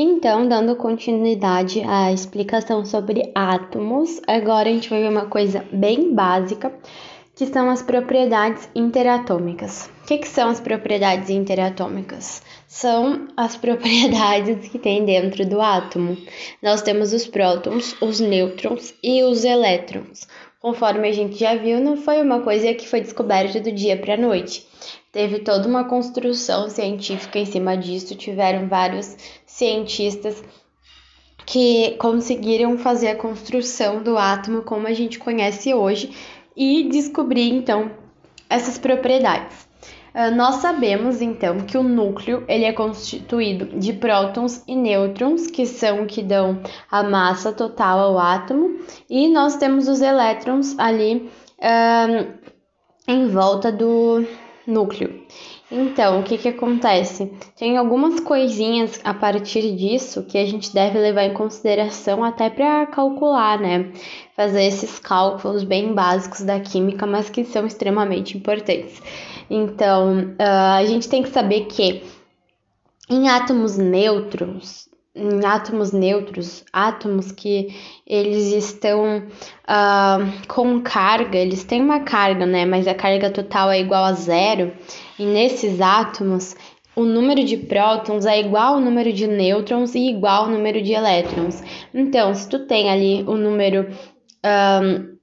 Então, dando continuidade à explicação sobre átomos, agora a gente vai ver uma coisa bem básica, que são as propriedades interatômicas. O que, que são as propriedades interatômicas? São as propriedades que tem dentro do átomo. Nós temos os prótons, os nêutrons e os elétrons. Conforme a gente já viu, não foi uma coisa que foi descoberta do dia para a noite. Teve toda uma construção científica em cima disso, tiveram vários cientistas que conseguiram fazer a construção do átomo como a gente conhece hoje e descobrir então essas propriedades. Uh, nós sabemos então que o núcleo ele é constituído de prótons e nêutrons, que são que dão a massa total ao átomo, e nós temos os elétrons ali uh, em volta do, núcleo. Então, o que, que acontece? Tem algumas coisinhas a partir disso que a gente deve levar em consideração até para calcular, né? Fazer esses cálculos bem básicos da química, mas que são extremamente importantes. Então, uh, a gente tem que saber que em átomos neutros, em átomos neutros, átomos que eles estão uh, com carga, eles têm uma carga, né? Mas a carga total é igual a zero. E nesses átomos, o número de prótons é igual ao número de nêutrons e igual ao número de elétrons. Então, se tu tem ali o número, um,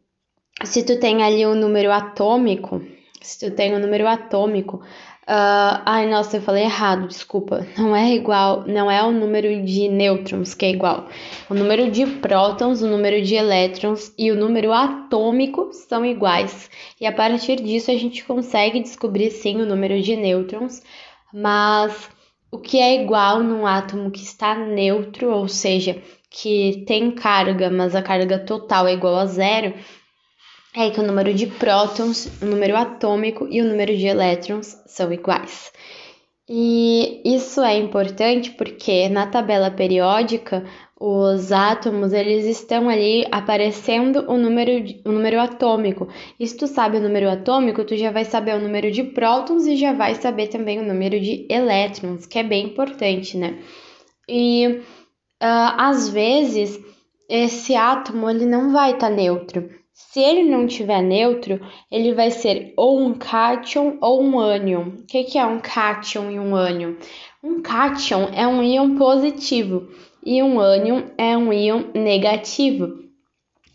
se tu tem ali o número atômico, se tu tem o número atômico, Uh, ai, nossa, eu falei errado, desculpa. Não é igual, não é o número de nêutrons que é igual. O número de prótons, o número de elétrons e o número atômico são iguais. E a partir disso a gente consegue descobrir sim o número de nêutrons, mas o que é igual num átomo que está neutro, ou seja, que tem carga, mas a carga total é igual a zero, é que o número de prótons, o número atômico e o número de elétrons são iguais. E isso é importante porque na tabela periódica os átomos eles estão ali aparecendo o número, o número atômico. E se tu sabe o número atômico, tu já vai saber o número de prótons e já vai saber também o número de elétrons, que é bem importante, né? E uh, às vezes esse átomo ele não vai estar tá neutro. Se ele não tiver neutro, ele vai ser ou um cátion ou um ânion. O que, é um cátion e um ânion? Um cátion é um íon positivo e um ânion é um íon negativo.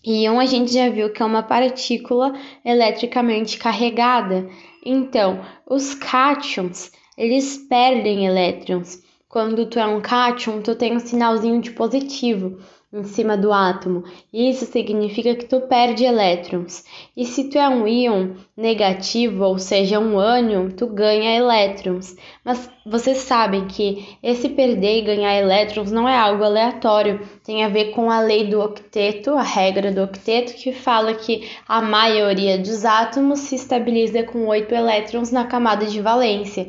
Íon a gente já viu que é uma partícula eletricamente carregada. Então, os cátions, eles perdem elétrons. Quando tu é um cátion, tu tem um sinalzinho de positivo em cima do átomo. Isso significa que tu perde elétrons. E se tu é um íon negativo, ou seja, um ânion, tu ganha elétrons. Mas vocês sabem que esse perder e ganhar elétrons não é algo aleatório. Tem a ver com a lei do octeto, a regra do octeto, que fala que a maioria dos átomos se estabiliza com oito elétrons na camada de valência.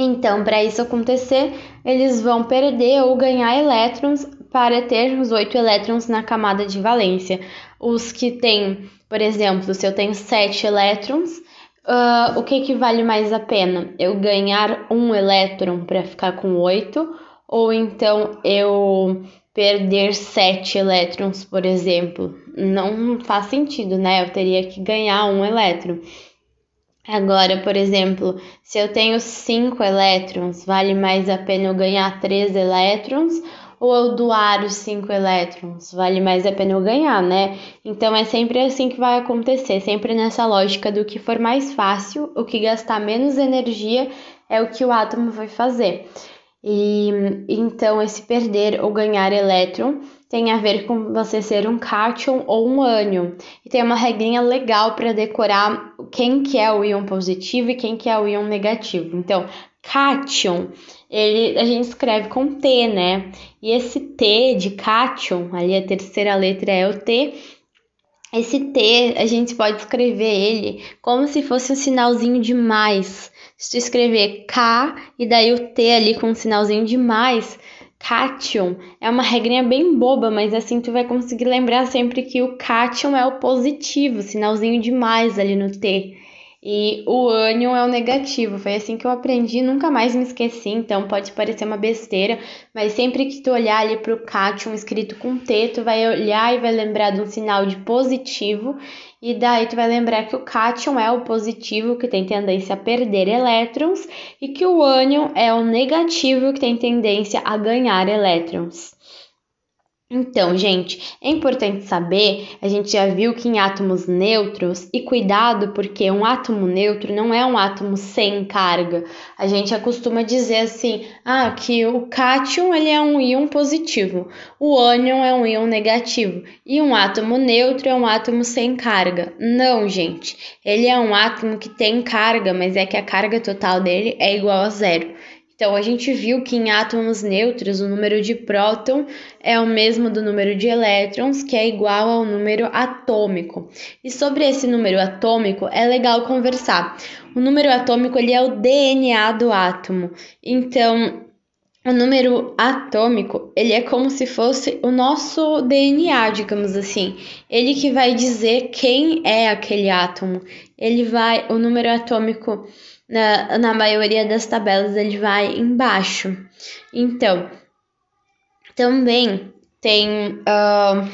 Então, para isso acontecer, eles vão perder ou ganhar elétrons para ter os oito elétrons na camada de valência. Os que têm, por exemplo, se eu tenho sete elétrons, uh, o que, que vale mais a pena? Eu ganhar um elétron para ficar com oito, ou então eu perder sete elétrons, por exemplo? Não faz sentido, né? Eu teria que ganhar um elétron. Agora, por exemplo, se eu tenho 5 elétrons, vale mais a pena eu ganhar 3 elétrons ou eu doar os 5 elétrons? Vale mais a pena eu ganhar, né? Então é sempre assim que vai acontecer, sempre nessa lógica do que for mais fácil, o que gastar menos energia é o que o átomo vai fazer. E então esse perder ou ganhar elétron tem a ver com você ser um cátion ou um ânion. E tem uma regrinha legal para decorar quem que é o íon positivo e quem que é o íon negativo. Então, cátion, ele a gente escreve com T, né? E esse T de cátion, ali a terceira letra é o T. Esse T, a gente pode escrever ele como se fosse um sinalzinho de mais. Se tu escrever K e daí o T ali com um sinalzinho de mais, Cation é uma regrinha bem boba, mas assim tu vai conseguir lembrar sempre que o cation é o positivo, sinalzinho de mais ali no T. e o ânion é o negativo. Foi assim que eu aprendi, nunca mais me esqueci, então pode parecer uma besteira, mas sempre que tu olhar ali pro cátion escrito com T, tu vai olhar e vai lembrar de um sinal de positivo, e daí tu vai lembrar que o cátion é o positivo que tem tendência a perder elétrons e que o ânion é o negativo que tem tendência a ganhar elétrons. Então, gente, é importante saber, a gente já viu que em átomos neutros, e cuidado porque um átomo neutro não é um átomo sem carga. A gente acostuma dizer assim, ah, que o cátion ele é um íon positivo, o ânion é um íon negativo, e um átomo neutro é um átomo sem carga. Não, gente, ele é um átomo que tem carga, mas é que a carga total dele é igual a zero. Então, a gente viu que em átomos neutros o número de próton é o mesmo do número de elétrons, que é igual ao número atômico. E sobre esse número atômico é legal conversar. O número atômico ele é o DNA do átomo. Então, o número atômico, ele é como se fosse o nosso DNA, digamos assim. Ele que vai dizer quem é aquele átomo. Ele vai, o número atômico na, na maioria das tabelas ele vai embaixo. Então, também tem. Uh,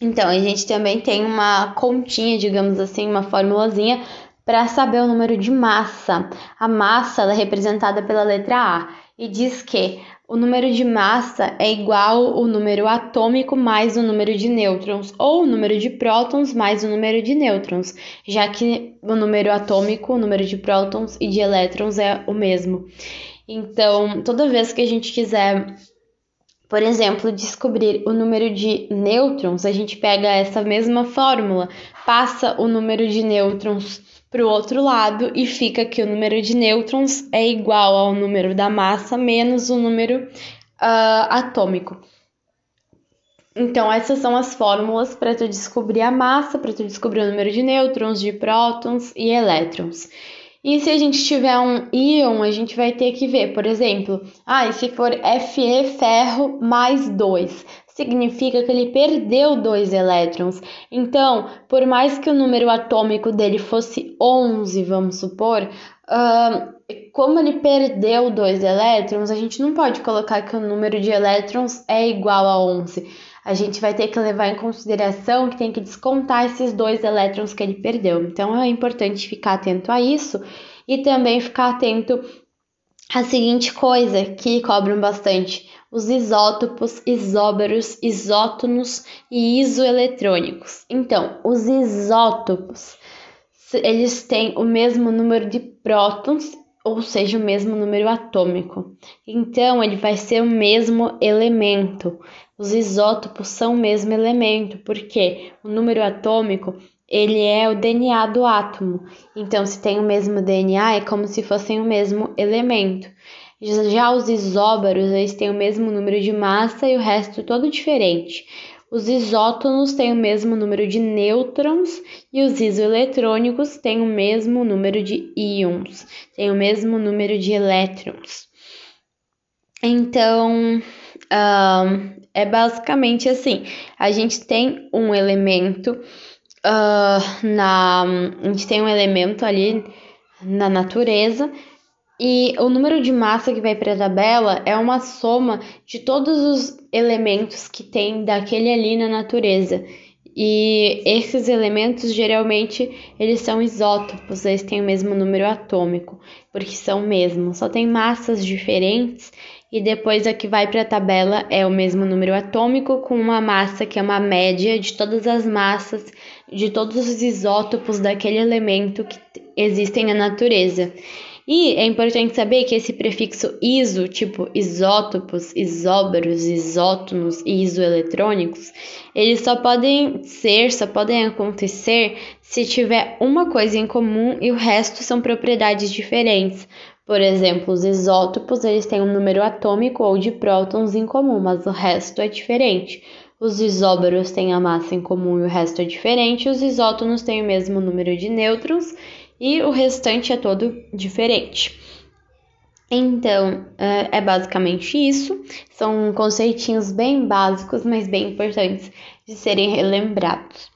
então, a gente também tem uma continha, digamos assim, uma formulazinha para saber o número de massa. A massa é representada pela letra A e diz que o número de massa é igual ao número atômico mais o número de nêutrons, ou o número de prótons mais o número de nêutrons, já que o número atômico, o número de prótons e de elétrons é o mesmo. Então, toda vez que a gente quiser, por exemplo, descobrir o número de nêutrons, a gente pega essa mesma fórmula, passa o número de nêutrons para o outro lado e fica que o número de nêutrons é igual ao número da massa menos o número uh, atômico. Então, essas são as fórmulas para tu descobrir a massa, para tu descobrir o número de nêutrons, de prótons e elétrons. E se a gente tiver um íon, a gente vai ter que ver, por exemplo, ah, se for Fe ferro mais 2, significa que ele perdeu dois elétrons. Então, por mais que o número atômico dele fosse 11, vamos supor, uh, como ele perdeu dois elétrons, a gente não pode colocar que o número de elétrons é igual a 11. A gente vai ter que levar em consideração que tem que descontar esses dois elétrons que ele perdeu. Então, é importante ficar atento a isso e também ficar atento à seguinte coisa que cobram bastante os isótopos, isóbaros, isótonos e isoeletrônicos. Então, os isótopos, eles têm o mesmo número de prótons, ou seja, o mesmo número atômico. Então, ele vai ser o mesmo elemento. Os isótopos são o mesmo elemento, porque o número atômico ele é o DNA do átomo. Então, se tem o mesmo DNA, é como se fossem o mesmo elemento. Já os isóbaros, eles têm o mesmo número de massa e o resto todo diferente. Os isótonos têm o mesmo número de nêutrons e os isoeletrônicos têm o mesmo número de íons, têm o mesmo número de elétrons. Então, é basicamente assim: a gente tem um elemento uh, na, a gente tem um elemento ali na natureza e o número de massa que vai para a tabela é uma soma de todos os elementos que tem daquele ali na natureza. E esses elementos geralmente eles são isótopos, eles têm o mesmo número atômico, porque são mesmo, só tem massas diferentes e depois a que vai para a tabela é o mesmo número atômico com uma massa que é uma média de todas as massas de todos os isótopos daquele elemento que existem na natureza. E é importante saber que esse prefixo iso, tipo isótopos, isóbaros, isótonos e isoeletrônicos, eles só podem ser, só podem acontecer se tiver uma coisa em comum e o resto são propriedades diferentes. Por exemplo, os isótopos eles têm um número atômico ou de prótons em comum, mas o resto é diferente. Os isóbaros têm a massa em comum e o resto é diferente. Os isótonos têm o mesmo número de nêutrons e o restante é todo diferente. Então, é, é basicamente isso. São conceitinhos bem básicos, mas bem importantes de serem relembrados.